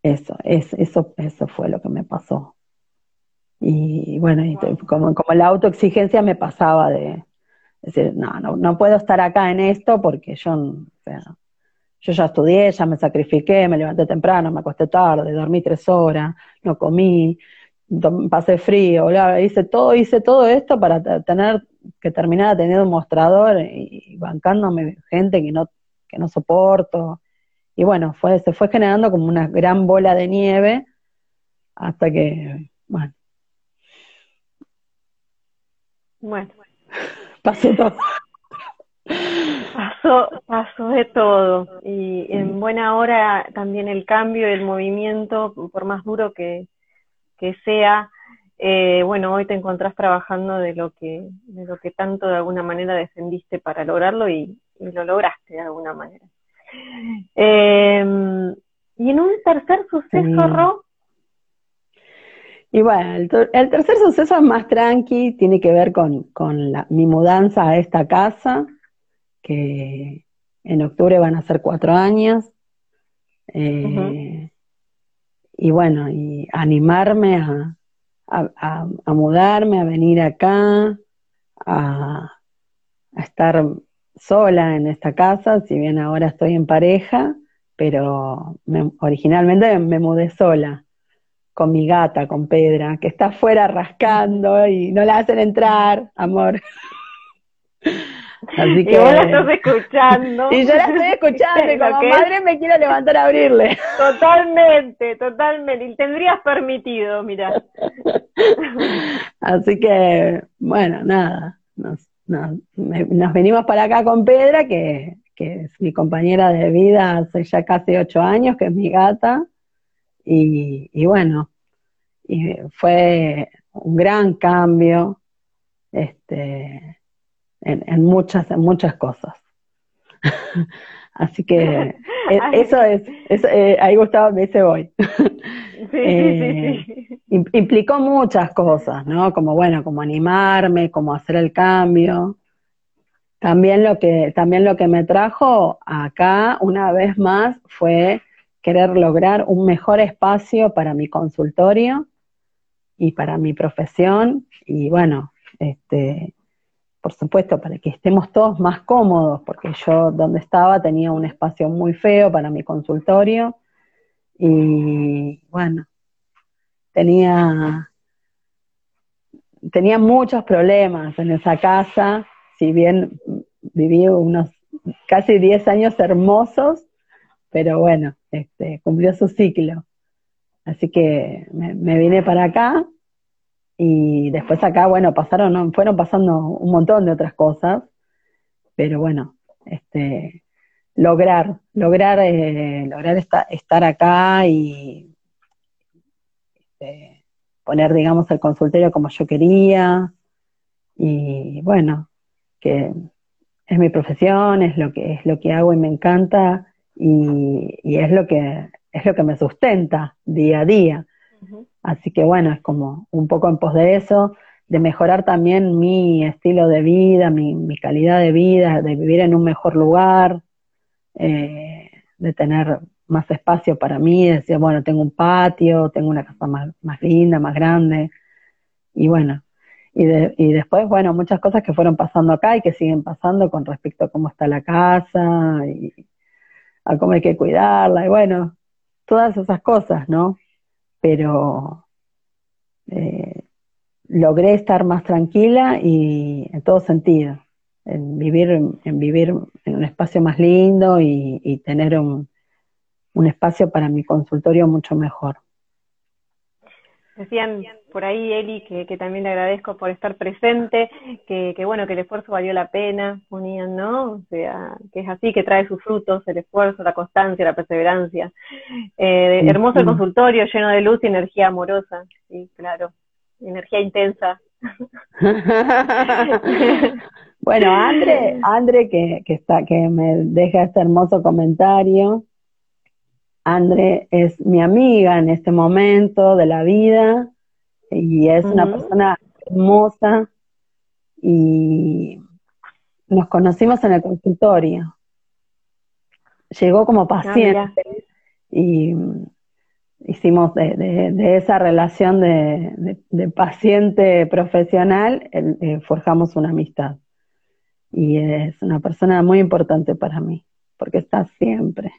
Eso, es, eso, eso fue lo que me pasó. Y bueno, como, como la autoexigencia me pasaba de decir, no, no, no puedo estar acá en esto porque yo, yo ya estudié, ya me sacrifiqué, me levanté temprano, me acosté tarde, dormí tres horas, no comí, pasé frío, hice todo, hice todo esto para tener que terminar teniendo un mostrador y, bancándome gente que no, que no soporto y bueno, fue, se fue generando como una gran bola de nieve hasta que, bueno. Bueno. Pasó todo. Pasó, pasó de todo. Y en buena hora también el cambio, el movimiento, por más duro que, que sea, eh, bueno, hoy te encontrás trabajando de lo que, de lo que tanto de alguna manera defendiste para lograrlo y lo lograste de alguna manera. Eh, y en un tercer suceso, Ro. Y bueno, el, tercer suceso es más tranqui, tiene que ver con, con mi mudanza a esta casa, que en octubre van a ser cuatro años. Eh, y bueno, y animarme a, a, mudarme, a venir acá, a, a estar sola en esta casa, si bien ahora estoy en pareja, pero originalmente me mudé sola, con mi gata, con Pedra, que está afuera rascando y no la hacen entrar, amor. Así que, y vos la estás escuchando. Y yo la estoy escuchando y como madre me quiero levantar a abrirle. Totalmente, totalmente. Y tendrías permitido, mira. Así que, bueno, nada. Nos, nos venimos para acá con Pedra, que, es mi compañera de vida hace ya casi ocho años, que es mi gata, y, bueno, y fue un gran cambio este, en, muchas, en muchas cosas. Así que... eso es, eh, ahí Gustavo me dice voy. Eh, implicó muchas cosas, ¿no? Como bueno, como animarme, como hacer el cambio. También lo que, también lo que me trajo acá, una vez más, fue querer lograr un mejor espacio para mi consultorio y para mi profesión. Y bueno, este, por supuesto, para que estemos todos más cómodos, porque yo donde estaba tenía un espacio muy feo para mi consultorio y bueno, tenía, tenía muchos problemas en esa casa, si bien viví unos casi 10 años hermosos, pero bueno, este, cumplió su ciclo. Así que me vine para acá y después acá, bueno, pasaron, fueron pasando un montón de otras cosas, pero bueno, este, lograr, lograr, eh, lograr estar acá y este, poner, digamos, el consultorio como yo quería, y bueno, que es mi profesión, es lo que, es lo que hago y me encanta, y, y es lo que, es lo que me sustenta día a día. Así que bueno, es como un poco en pos de eso, de mejorar también mi estilo de vida, mi, calidad de vida, de vivir en un mejor lugar, eh, de tener más espacio para mí, decir, bueno, tengo un patio, tengo una casa más, más linda, más grande, y bueno, y, y después, bueno, muchas cosas que fueron pasando acá y que siguen pasando con respecto a cómo está la casa y a cómo hay que cuidarla, y bueno, todas esas cosas, ¿no? Pero eh, logré estar más tranquila y en todo sentido, en vivir en, vivir en un espacio más lindo y, tener un, un espacio para mi consultorio mucho mejor. Por ahí, Eli, que, también le agradezco por estar presente, que, bueno, que el esfuerzo valió la pena, ponían, ¿no? O sea, que es así, que trae sus frutos, el esfuerzo, la constancia, la perseverancia. Eh, hermoso el consultorio, lleno de luz y energía amorosa, sí, claro, energía intensa. bueno, Andre, Andre que, que, está, que me deja este hermoso comentario, Andre es mi amiga en este momento de la vida y es una persona hermosa y nos conocimos en el consultorio. Llegó como ah, paciente y hicimos de, esa relación de, paciente profesional, eh, forjamos una amistad. Y es una persona muy importante para mí, porque está siempre.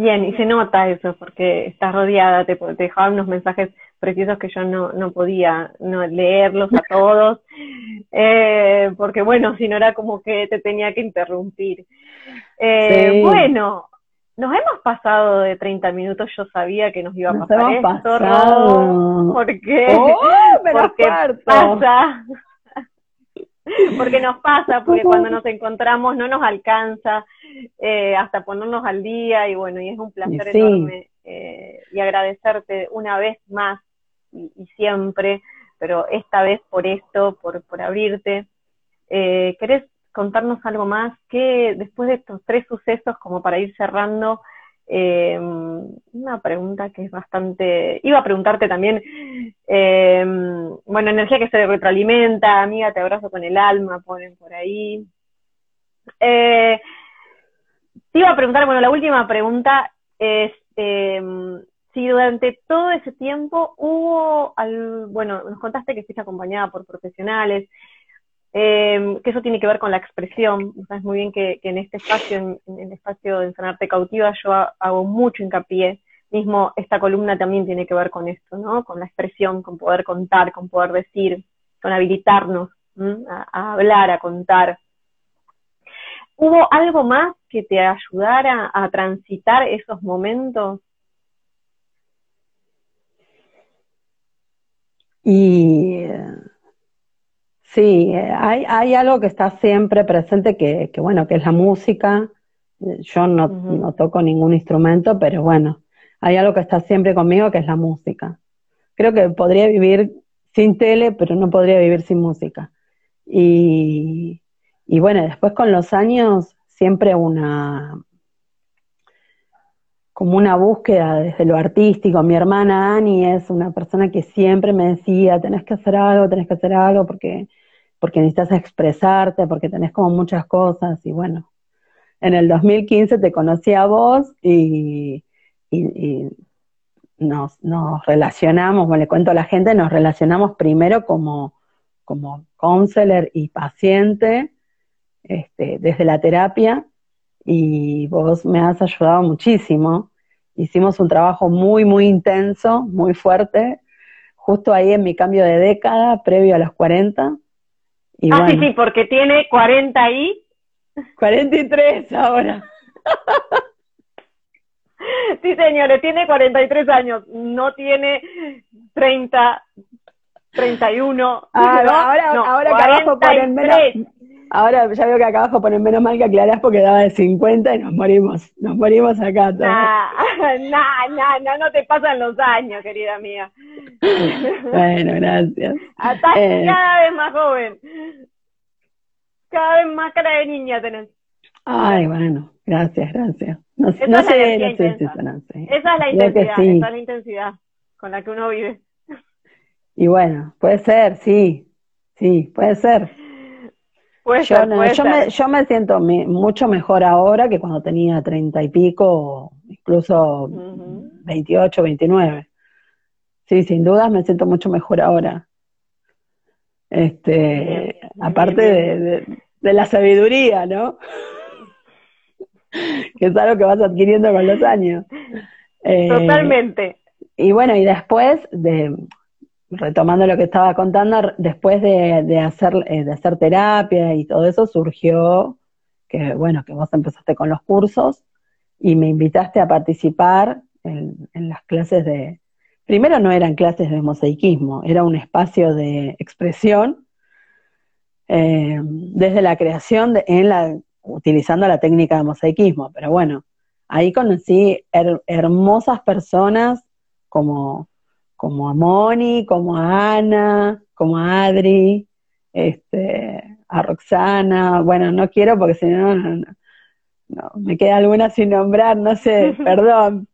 Bien, y se nota eso, porque estás rodeada, te, te dejaban unos mensajes preciosos que yo no, no podía no leerlos a todos, eh, porque bueno, si no era como que te tenía que interrumpir. Eh, bueno, nos hemos pasado de 30 minutos, yo sabía que nos iba a pasar esto, porque, oh, porque pasa, porque nos pasa, porque cuando nos encontramos no nos alcanza eh, hasta ponernos al día y bueno, y es un placer enorme eh, y agradecerte una vez más y, siempre, pero esta vez por esto, por, por abrirte. Eh, ¿Querés contarnos algo más? que después de estos tres sucesos, como para ir cerrando, eh, una pregunta que es bastante. Iba a preguntarte también, eh, bueno, energía que se retroalimenta, amiga, te abrazo con el alma, ponen por ahí. Eh, te iba a preguntar, bueno, la última pregunta es si durante todo ese tiempo hubo, al, bueno, nos contaste que fuiste acompañada por profesionales, eh, que eso tiene que ver con la expresión. Sabes muy bien que, en este espacio, en, el espacio de Sanarte Cautiva, yo hago mucho hincapié. Mismo esta columna también tiene que ver con esto, ¿no? Con la expresión, con poder contar, con poder decir, con habilitarnos a, hablar, a contar. ¿Hubo algo más que te ayudara a transitar esos momentos? Y Sí, eh, hay, hay algo que está siempre presente que, que, bueno, que es la música. Yo no, no toco ningún instrumento, pero bueno, hay algo que está siempre conmigo que es la música. Creo que podría vivir sin tele, pero no podría vivir sin música. Y, y bueno, después con los años siempre una, como una búsqueda desde lo artístico. Mi hermana Ani es una persona que siempre me decía, tenés que hacer algo, tenés que hacer algo porque, porque necesitas expresarte, porque tenés como muchas cosas. Y bueno, en el 2015 te conocí a vos y, y, nos, nos, relacionamos, como le cuento a la gente, nos relacionamos primero como, como counselor y paciente este, desde la terapia y vos me has ayudado muchísimo. Hicimos un trabajo muy, muy intenso, muy fuerte, justo ahí en mi cambio de década, previo a los 40. Y ah, sí, sí, porque tiene 40 y... 43 ahora. sí, señores, tiene 43 años, no tiene 30, 31. Ah, ahora, ahora que abajo ponen menos, ahora ya veo que acá abajo ponen menos mal que aclarás porque daba de 50 y nos morimos, nos morimos acá todos. Nah, nah, nah, no te pasan los años, querida mía. bueno, gracias. Hasta eh, cada vez más joven. Cada vez más cara de niña tenés. Ay, bueno, gracias, gracias. No, sé, no sé, no sé, no sé. Esa es la intensidad, esa es la intensidad con la que uno vive. Y bueno, puede ser, sí, sí, puede ser. Yo, Me, yo me siento mucho mejor ahora que cuando tenía treinta y pico, incluso veintiocho, veintinueve. Sí, sin dudas me siento mucho mejor ahora. Este, aparte de, de, la sabiduría, ¿no? que es algo que vas adquiriendo con los años. Eh, Totalmente. Y bueno, y después de, retomando lo que estaba contando, después de, hacer, eh, de hacer terapia y todo eso, surgió que, bueno, que vos empezaste con los cursos y me invitaste a participar en, las clases de, primero no eran clases de mosaicismo, era un espacio de expresión eh, desde la creación en la, utilizando la técnica de mosaicismo, pero bueno, ahí conocí hermosas personas como como a Moni, como a Ana, como a Adri, este, a Roxana, bueno, no quiero porque si no, no, me queda alguna sin nombrar, no sé, perdón.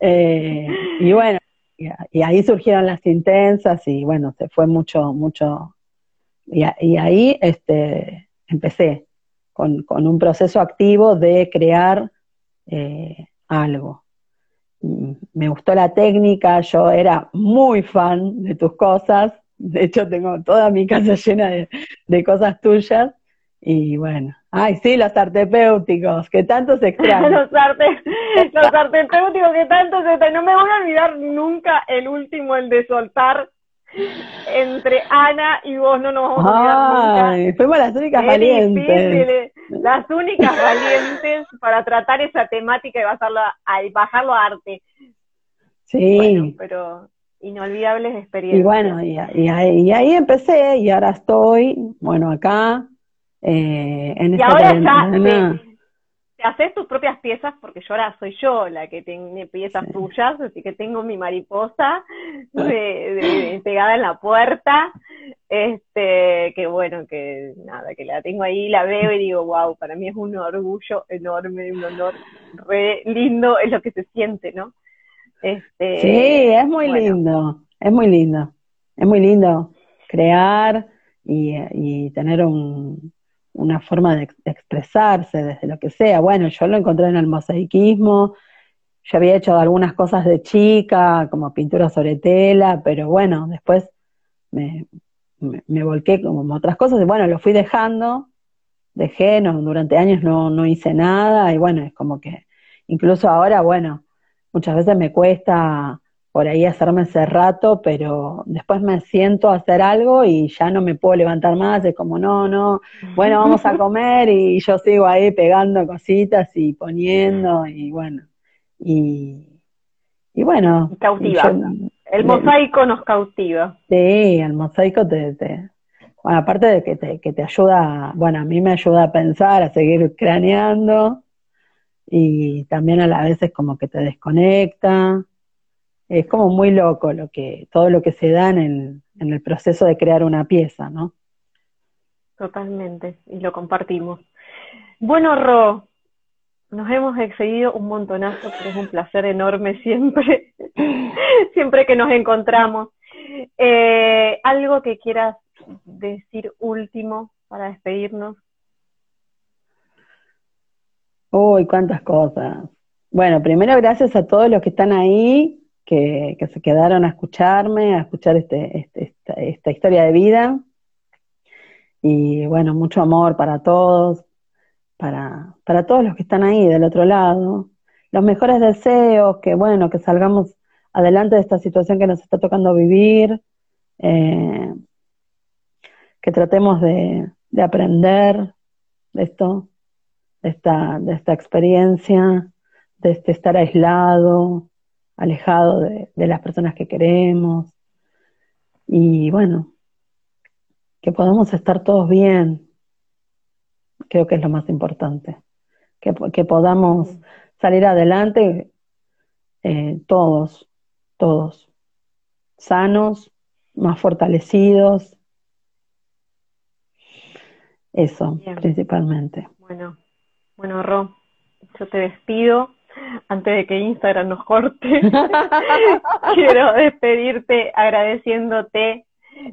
Eh, y bueno, y, ahí surgieron las intensas y bueno, se fue mucho, mucho, y, ahí este, empecé con, con, un proceso activo de crear eh, algo me gustó la técnica, yo era muy fan de tus cosas, de hecho tengo toda mi casa llena de, cosas tuyas, y bueno, ay sí, los terapéuticos, que tanto se extrañan. los, arte, los terapéuticos que tanto se extrañan, no me voy a olvidar nunca el último, el de soltar entre Ana y vos no nos vamos a olvidar nunca. Fuimos las únicas valientes. las únicas valientes para tratar esa temática y bajarlo a, bajarlo a arte. Sí. pero inolvidables experiencias. Y bueno, y, ahí, empecé y ahora estoy, bueno, acá. Eh, en y ahora ya te haces tus propias piezas porque yo ahora soy yo la que tiene piezas tuyas, así que tengo mi mariposa pegada en la puerta, este, que bueno, que nada, que la tengo ahí, la veo y digo, wow, para mí es un orgullo enorme, un honor re lindo, es lo que se siente, ¿no? Este, sí, es muy lindo, es muy lindo, es muy lindo crear y tener un, una forma de, expresarse desde lo que sea. Bueno, yo lo encontré en el mosaicismo, yo había hecho algunas cosas de chica, como pintura sobre tela, pero bueno, después me, me, volqué como otras cosas y bueno, lo fui dejando, dejé, no, durante años no, no hice nada y bueno, es como que incluso ahora, bueno, muchas veces me cuesta por ahí hacerme ese rato, pero después me siento a hacer algo y ya no me puedo levantar más, es como, no, no, bueno, vamos a comer y yo sigo ahí pegando cositas y poniendo y bueno, y, y bueno. Cautiva. el mosaico nos cautiva. Sí, el mosaico te, te bueno, aparte de que te, que te ayuda, bueno, a mí me ayuda a pensar, a seguir craneando y también a la vez es como que te desconecta es como muy loco lo que, todo lo que se da en el, proceso de crear una pieza, ¿no? Totalmente, y lo compartimos. Bueno, Ro, nos hemos excedido un montonazo, pero es un placer enorme siempre, siempre que nos encontramos. Eh, ¿Algo que quieras decir último para despedirnos? Uy, cuántas cosas. Bueno, primero gracias a todos los que están ahí, que, se quedaron a escucharme, a escuchar este, este esta, historia de vida. Y bueno, mucho amor para todos, para, para todos los que están ahí del otro lado. Los mejores deseos, que bueno, que salgamos adelante de esta situación que nos está tocando vivir, eh, que tratemos de, de aprender de esto, de esta, de esta experiencia, de este estar aislado, alejado de, las personas que queremos. Y bueno, que podamos estar todos bien, creo que es lo más importante. Que, que podamos salir adelante eh, todos, todos, sanos, más fortalecidos. Eso, principalmente. Bueno, bueno, Ro, yo te despido antes de que Instagram nos corte, quiero despedirte agradeciéndote.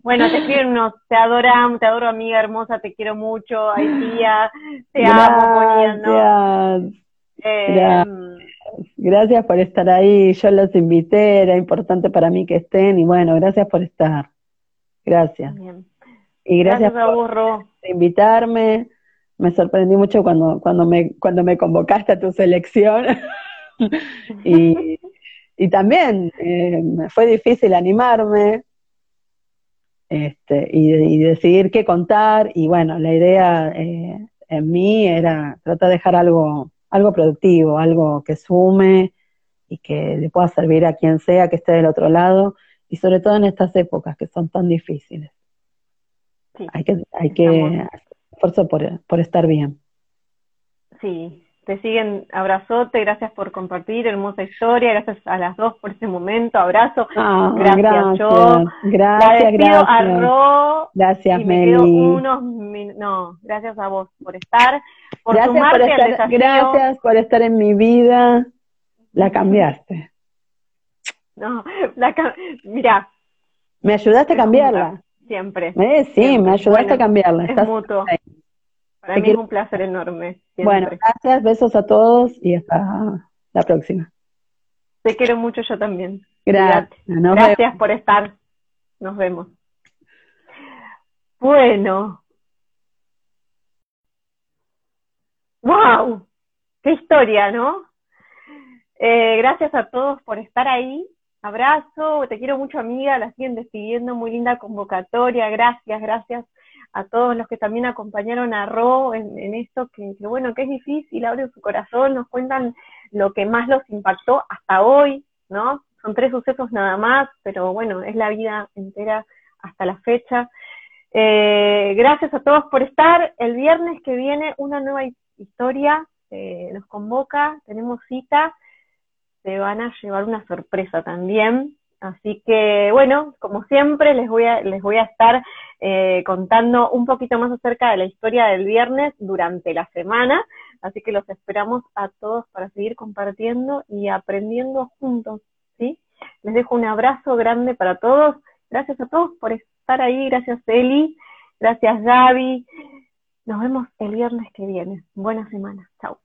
Bueno, te escriben unos, te adoramos, te adoro amiga hermosa, te quiero mucho, ay tía, te amo, ¿no? Eh, gracias. por estar ahí, yo los invité, era importante para mí que estén y bueno, gracias por estar. Gracias. Y gracias, por invitarme me sorprendí mucho cuando, cuando, me, cuando me convocaste a tu selección. y, y, también eh, me fue difícil animarme este, y, decidir qué contar. Y bueno, la idea eh, en mí era tratar de dejar algo, algo productivo, algo que sume y que le pueda servir a quien sea que esté del otro lado, y sobre todo en estas épocas que son tan difíciles. hay que, hay que esfuerzo por, por estar bien. Sí, te siguen, abrazote, gracias por compartir, hermosa historia, gracias a las dos por este momento, abrazo, ah, gracias, gracias yo, gracias, gracias. a Ro, gracias y me quedo unos no, gracias a vos por estar, por gracias por estar, Gracias por estar en mi vida, la cambiaste. No, la, mira. Me ayudaste a cambiarla. Siempre. Eh, sí, me ayudaste a cambiarla. Es mutuo. Para mí es un placer enorme. Bueno, gracias, besos a todos y hasta la próxima. Te quiero mucho yo también. Gracias. Gracias por estar. Nos vemos. Bueno. ¡Wow! ¡Qué historia, ¿no? Eh, gracias a todos por estar ahí. Abrazo, te quiero mucho amiga, la siguen despidiendo, muy linda convocatoria, gracias, gracias a todos los que también acompañaron a Ro en, esto, que, bueno, que es difícil, abren su corazón, nos cuentan lo que más los impactó hasta hoy, ¿no? Son tres sucesos nada más, pero bueno, es la vida entera hasta la fecha. Eh, gracias a todos por estar. El viernes que viene una nueva historia eh, nos convoca, tenemos cita se van a llevar una sorpresa también. Así que, bueno, como siempre, les voy a, les voy a estar eh, contando un poquito más acerca de la historia del viernes durante la semana. Así que los esperamos a todos para seguir compartiendo y aprendiendo juntos, ¿sí? Les dejo un abrazo grande para todos. Gracias a todos por estar ahí. Gracias, Eli. Gracias, Gaby. Nos vemos el viernes que viene. Buena semana. Chao.